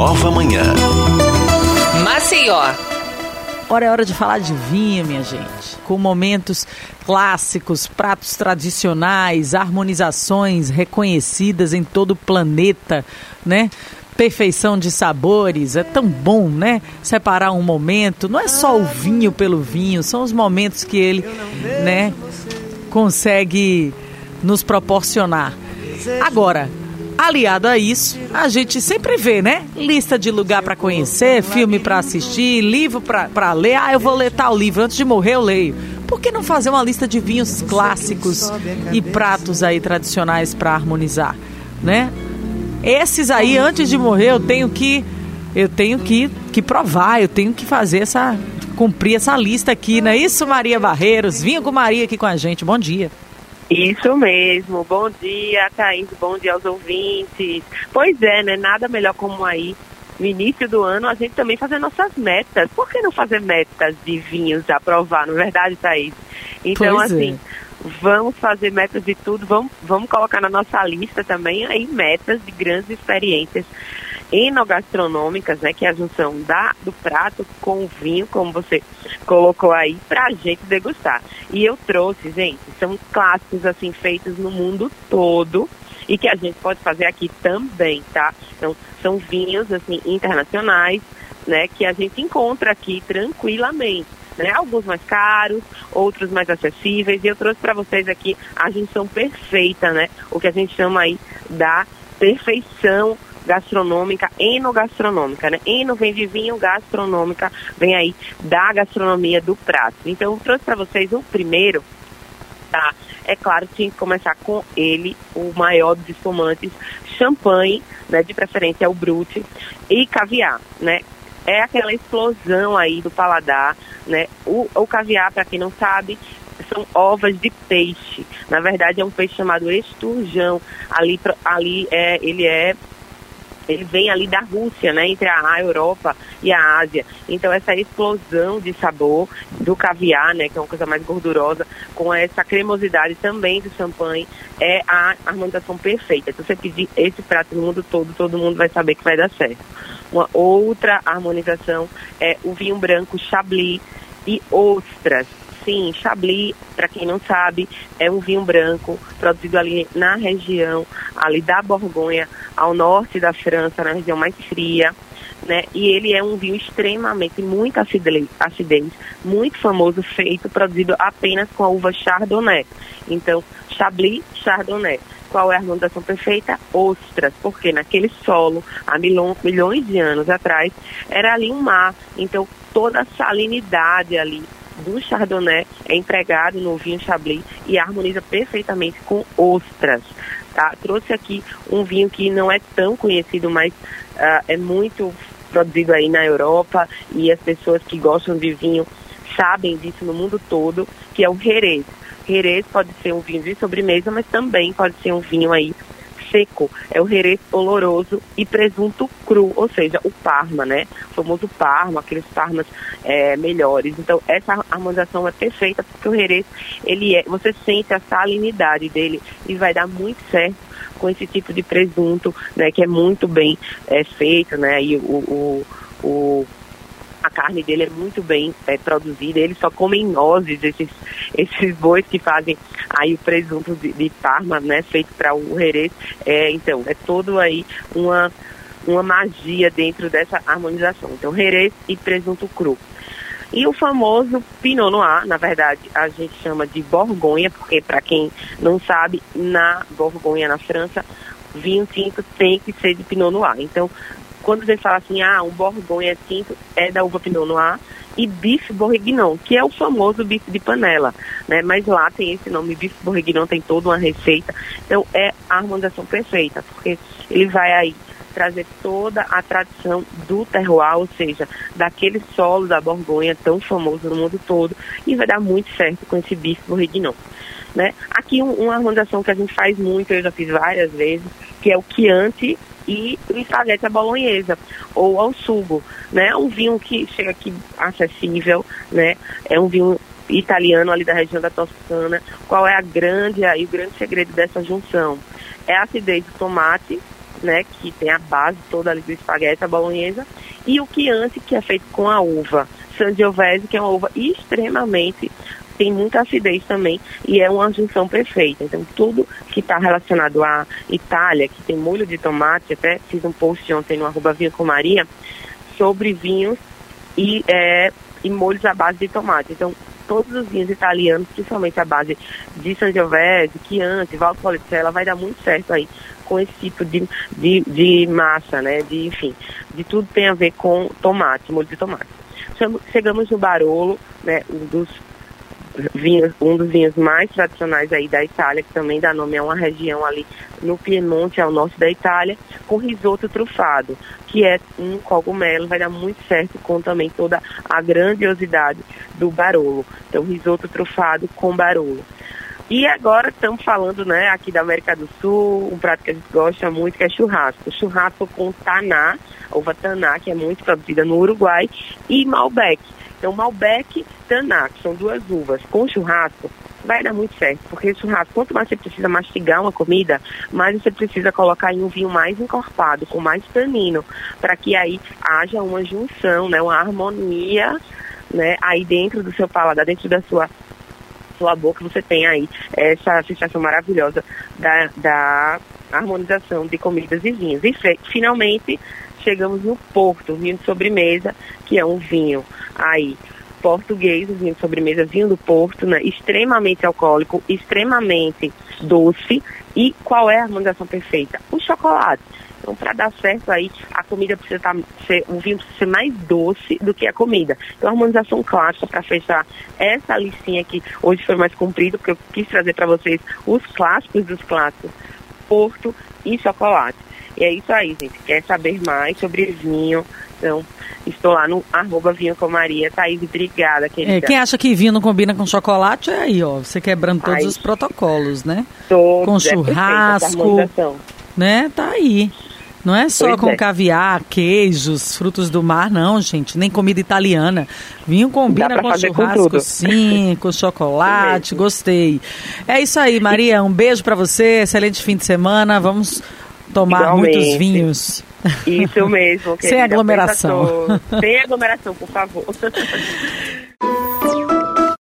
nova manhã. Maceió. Ora, é hora de falar de vinho, minha gente. Com momentos clássicos, pratos tradicionais, harmonizações reconhecidas em todo o planeta, né? Perfeição de sabores, é tão bom, né? Separar um momento, não é só o vinho pelo vinho, são os momentos que ele, né, consegue nos proporcionar. Agora, aliado a isso, a gente sempre vê, né? Lista de lugar para conhecer, filme para assistir, livro para ler. Ah, eu vou ler tal livro, antes de morrer eu leio. Por que não fazer uma lista de vinhos clássicos e pratos aí tradicionais para harmonizar, né? Esses aí, antes de morrer, eu tenho que eu tenho que, que provar, eu tenho que fazer essa cumprir essa lista aqui, não é isso, Maria Barreiros? Vinha com Maria aqui com a gente. Bom dia. Isso mesmo. Bom dia, Thaís. Bom dia aos ouvintes. Pois é, né? Nada melhor como aí, no início do ano, a gente também fazer nossas metas. Por que não fazer metas de vinhos a provar, não é verdade, Thaís? Então, pois assim, é. vamos fazer metas de tudo. Vamos, vamos colocar na nossa lista também aí metas de grandes experiências enogastronômicas, né, que é a junção da, do prato com o vinho, como você colocou aí, para a gente degustar. E eu trouxe, gente, são clássicos assim feitos no mundo todo e que a gente pode fazer aqui também, tá? Então, são vinhos assim internacionais, né, que a gente encontra aqui tranquilamente. Né? Alguns mais caros, outros mais acessíveis. E eu trouxe para vocês aqui a junção perfeita, né? O que a gente chama aí da perfeição gastronômica, enogastronômica, né? Eno vem de vinho, gastronômica vem aí da gastronomia do prato. Então, eu trouxe para vocês o primeiro, tá? É claro, tinha que começar com ele, o maior dos espumantes, champanhe, né? De preferência é o brute e caviar, né? É aquela explosão aí do paladar, né? O, o caviar, para quem não sabe, são ovas de peixe. Na verdade, é um peixe chamado esturjão. Ali, ali é, ele é ele vem ali da Rússia, né, entre a Europa e a Ásia. Então essa explosão de sabor do caviar, né, que é uma coisa mais gordurosa, com essa cremosidade também do champanhe, é a harmonização perfeita. Se você pedir esse prato no mundo todo, todo mundo vai saber que vai dar certo. Uma outra harmonização é o vinho branco Chablis e ostras sim, Chablis, para quem não sabe, é um vinho branco produzido ali na região ali da Borgonha, ao norte da França, na região mais fria. Né? E ele é um vinho extremamente, muito acidez, muito famoso, feito, produzido apenas com a uva Chardonnay. Então, Chablis Chardonnay. Qual é a harmonização perfeita? Ostras, porque naquele solo, há milhões de anos atrás, era ali um mar. Então, toda a salinidade ali do Chardonnay é empregado no vinho Chablis e harmoniza perfeitamente com ostras. Tá? Trouxe aqui um vinho que não é tão conhecido, mas uh, é muito produzido aí na Europa e as pessoas que gostam de vinho sabem disso no mundo todo, que é o Jerez. Jerez pode ser um vinho de sobremesa, mas também pode ser um vinho aí seco, é o Jerez oloroso e presunto cru, ou seja, o parma, né? O famoso parma, aqueles parmas é, melhores. Então, essa harmonização é perfeita porque o Jerez, ele é, você sente a salinidade dele e vai dar muito certo com esse tipo de presunto, né? Que é muito bem é, feito, né? E o, o, o a carne dele é muito bem é, produzida, eles só comem nozes, esses, esses bois que fazem aí o presunto de, de Parma, né, feito para o Jerez, é, então, é todo aí uma, uma magia dentro dessa harmonização. Então, Jerez e presunto cru. E o famoso Pinot Noir, na verdade, a gente chama de Borgonha, porque para quem não sabe, na Borgonha, na França, vinho tinto tem que ser de Pinot Noir. Então, quando você fala assim, ah, um Borgonha tinto é da uva Pinot Noir, e bife bourguignon, que é o famoso bife de panela, né? Mas lá tem esse nome, bife bourguignon tem toda uma receita. Então é a harmonização perfeita, porque ele vai aí trazer toda a tradição do terroir, ou seja, daquele solo da Borgonha tão famoso no mundo todo, e vai dar muito certo com esse bife bourguignon. Né? Aqui um, uma harmonização que a gente faz muito, eu já fiz várias vezes, que é o Chianti e o espaguete à bolonhesa ou ao sugo, né? Um vinho que chega aqui acessível, né? É um vinho italiano ali da região da Toscana. Qual é a grande aí o grande segredo dessa junção? É a acidez do tomate, né, que tem a base toda ali do espaguete, a bolonhesa, e o Chianti, que é feito com a uva Sangiovese, que é uma uva extremamente tem muita acidez também e é uma junção perfeita. Então, tudo que está relacionado à Itália, que tem molho de tomate, até fiz um post ontem no arroba Vinho com Maria, sobre vinhos e, é, e molhos à base de tomate. Então, todos os vinhos italianos, principalmente a base de Sangiovese, Chianti, Valpolicella, vai dar muito certo aí com esse tipo de, de, de massa, né? De, enfim, de tudo tem a ver com tomate, molho de tomate. Chegamos no Barolo, né? Um dos vinhos, um dos vinhos mais tradicionais aí da Itália, que também dá nome a uma região ali no Piemonte, ao norte da Itália, com risoto trufado, que é um cogumelo, vai dar muito certo com também toda a grandiosidade do Barolo. Então, risoto trufado com Barolo. E agora estamos falando, né, aqui da América do Sul, um prato que a gente gosta muito, que é churrasco. Churrasco com taná, uva taná, que é muito produzida no Uruguai, e Malbec. Então, Malbec, que são duas uvas, com churrasco, vai dar muito certo, porque churrasco, quanto mais você precisa mastigar uma comida, mais você precisa colocar em um vinho mais encorpado, com mais tanino, para que aí haja uma junção, né, uma harmonia, né, aí dentro do seu paladar, dentro da sua sua boca, você tem aí essa sensação maravilhosa da, da harmonização de comidas e vinhos. E finalmente chegamos no Porto, vinho de sobremesa, que é um vinho aí português, um vinho de sobremesa, vinho do Porto, né, extremamente alcoólico, extremamente doce. E qual é a harmonização perfeita? O chocolate. Então, para dar certo aí, a comida precisa tá, o vinho precisa ser mais doce do que a comida. Então, a harmonização clássica para fechar essa listinha aqui, hoje foi mais comprido, porque eu quis trazer para vocês os clássicos dos clássicos, Porto e chocolate. E é isso aí, gente. Quer saber mais sobre vinho? Então, estou lá no arroba vinho com Maria. Thaís, obrigada, querida. É, quem acha que vinho não combina com chocolate, é aí, ó. Você quebrando todos Ai, os protocolos, né? Todos, com é churrasco, é né? Tá aí. Não é só pois com é. caviar, queijos, frutos do mar, não, gente. Nem comida italiana. Vinho combina com churrasco, com sim, com chocolate. Gostei. É isso aí, Maria. Um beijo para você. Excelente fim de semana. Vamos tomar Igualmente. muitos vinhos. Isso mesmo. Sem aglomeração. Sem aglomeração, por favor.